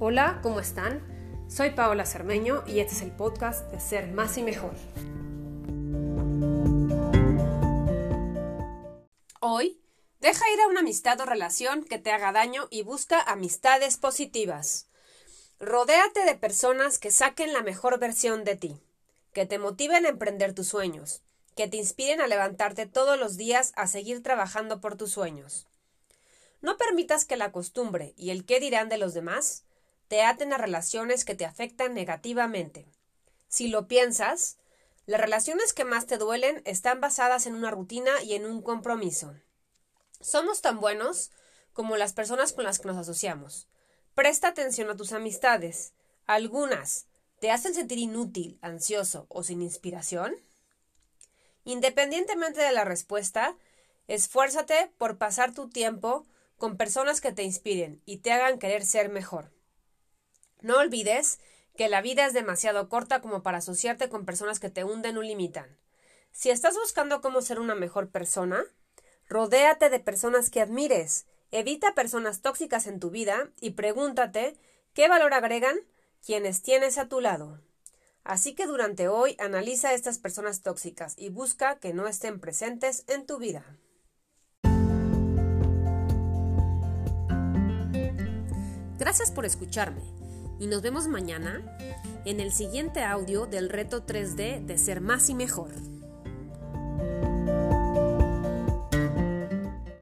Hola, ¿cómo están? Soy Paola Cermeño y este es el podcast de Ser Más y Mejor. Hoy, deja ir a una amistad o relación que te haga daño y busca amistades positivas. Rodéate de personas que saquen la mejor versión de ti, que te motiven a emprender tus sueños, que te inspiren a levantarte todos los días a seguir trabajando por tus sueños. No permitas que la costumbre y el qué dirán de los demás te aten a relaciones que te afectan negativamente. Si lo piensas, las relaciones que más te duelen están basadas en una rutina y en un compromiso. Somos tan buenos como las personas con las que nos asociamos. Presta atención a tus amistades. Algunas te hacen sentir inútil, ansioso o sin inspiración. Independientemente de la respuesta, esfuérzate por pasar tu tiempo con personas que te inspiren y te hagan querer ser mejor. No olvides que la vida es demasiado corta como para asociarte con personas que te hunden o limitan. Si estás buscando cómo ser una mejor persona, rodéate de personas que admires, evita personas tóxicas en tu vida y pregúntate qué valor agregan quienes tienes a tu lado. Así que durante hoy analiza a estas personas tóxicas y busca que no estén presentes en tu vida. Gracias por escucharme y nos vemos mañana en el siguiente audio del reto 3D de ser más y mejor.